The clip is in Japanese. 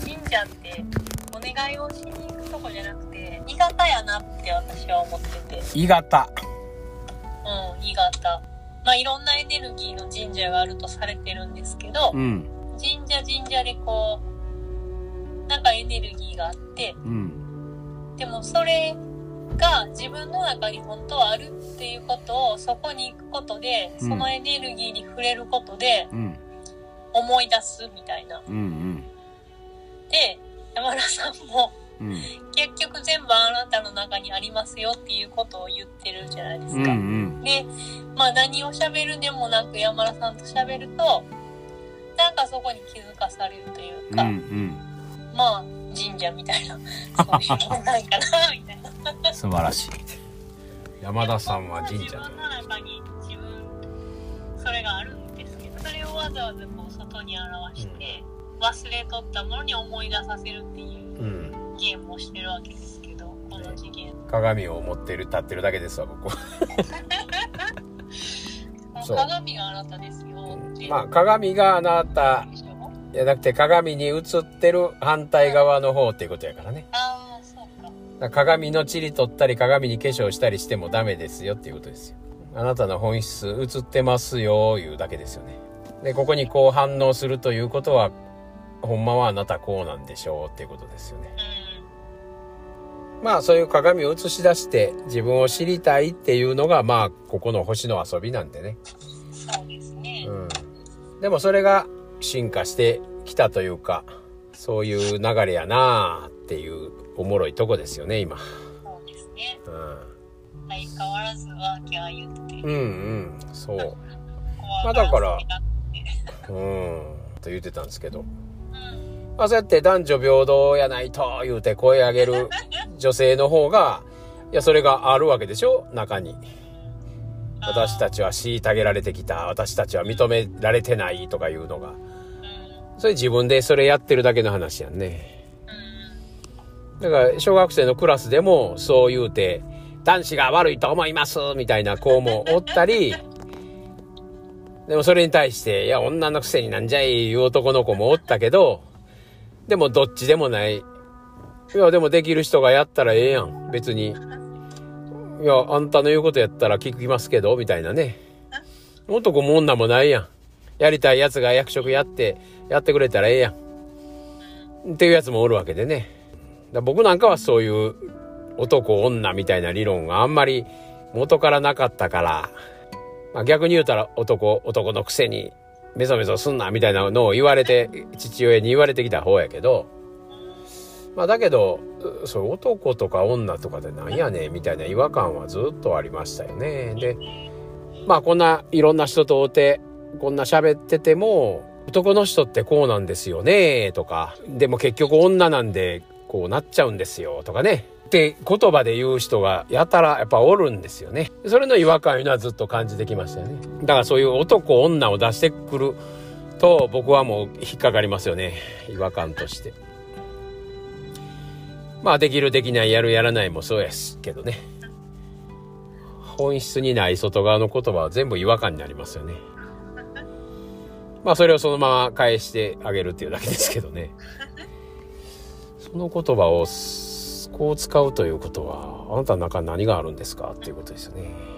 神社ってお願いをしに行くとこじゃなくて鋳型やなって私は思ってて。鋳型。うん鋳型。まあいろんなエネルギーの神社があるとされてるんですけど、うん。神社神社でこうなんかエネルギーがあってうん。でもそれが自分の中に本当はあるっていうことをそこに行くことで、うん。そのエネルギーに触れることでうん。思い出すみたいな。うん。うんで、山田さんもうん。結局全部あなたの中にありますよっていうことを言ってるじゃないですうんうか。ん。で、まあ何を喋るでもなく山田さんと喋ると、なんかそこに気づかされるといううんか、うん。まあ神社みたいな、そういうもんなんかな、みたいな。素晴らしい。山田さんは神社自分の中に自分それがあるんですけどそれをわざわざこう外に表して、忘れとったものに思い出させるっていううんゲームをしてるわけですけどこの次元鏡を持ってる立ってるだけですわ僕は そう。鏡があなたですよまあ鏡があなた。でしょいやなくて鏡に映ってる反対側の方っていうことやからね。ああそうか。鏡の塵取ったり鏡に化粧したりしてもダメですよっていうことですよ。あなたの本質映ってますよいうだけですよね。でここにこう反応するということはほんまはあなたこうなんでしょうっていうことですよねうまあそういう鏡を映し出して自分を知りたいっていうのがまあここの星の遊びなんでね。んそうですね、うん。でもそれが進化してきたというか、そういう流れやなあっていうおもろいとこですよね、今。そうですねうん。相変わらずワーキャー言ってうんうん。そう。怖まあだからうん。と言ってたんですけど。まあそうやって男女平等やないと言うて声上げる女性の方が、いや、それがあるわけでしょ？中に。私たちは虐げられてきた。私たちは認められてないとかいうのが。それ自分でそれやってるだけの話やんね。だから小学生のクラスでもそう言うて、男子が悪いと思いますみたいな子もおったり、でもそれに対して、いや、女のくせになんじゃいいう男の子もおったけど、でもどっちでもない。いや、でもできる人がやったらええやん。別に。いや、あんたの言うことやったら聞きますけど、みたいなね。男も女もないやん。やりたい奴が役職やって、やってくれたらええやん。っていうやつもおるわけでね。だ僕なんかはそういう男女みたいな理論があんまり元からなかったから、まあ、逆に言うたら男、男のくせにメソメソすんなみたいなのを言われて、父親に言われてきた方やけど、まあだけど、そう男とか女とかでなんやねんみたいな違和感はずっとありましたよね。で、まあこんないろんな人と会うて、こんな喋ってても、男の人ってこうなんですよねとか、でも結局女なんでこうなっちゃうんですよとかね。って言葉で言う人がやたらやっぱおるんですよね。それの違和感いうのはずっと感じてきましたよね。だからそういう男女を出してくると僕はもう引っかかりますよね。違和感として。まあできるできないやるやらないもそうやしけどね。本質にない外側の言葉は全部違和感になりますよね。まあそれをそのまま返してあげるっていうだけですけどね。その言葉をこう使うということは、あなたの中に何があるんですかっていうことですよね。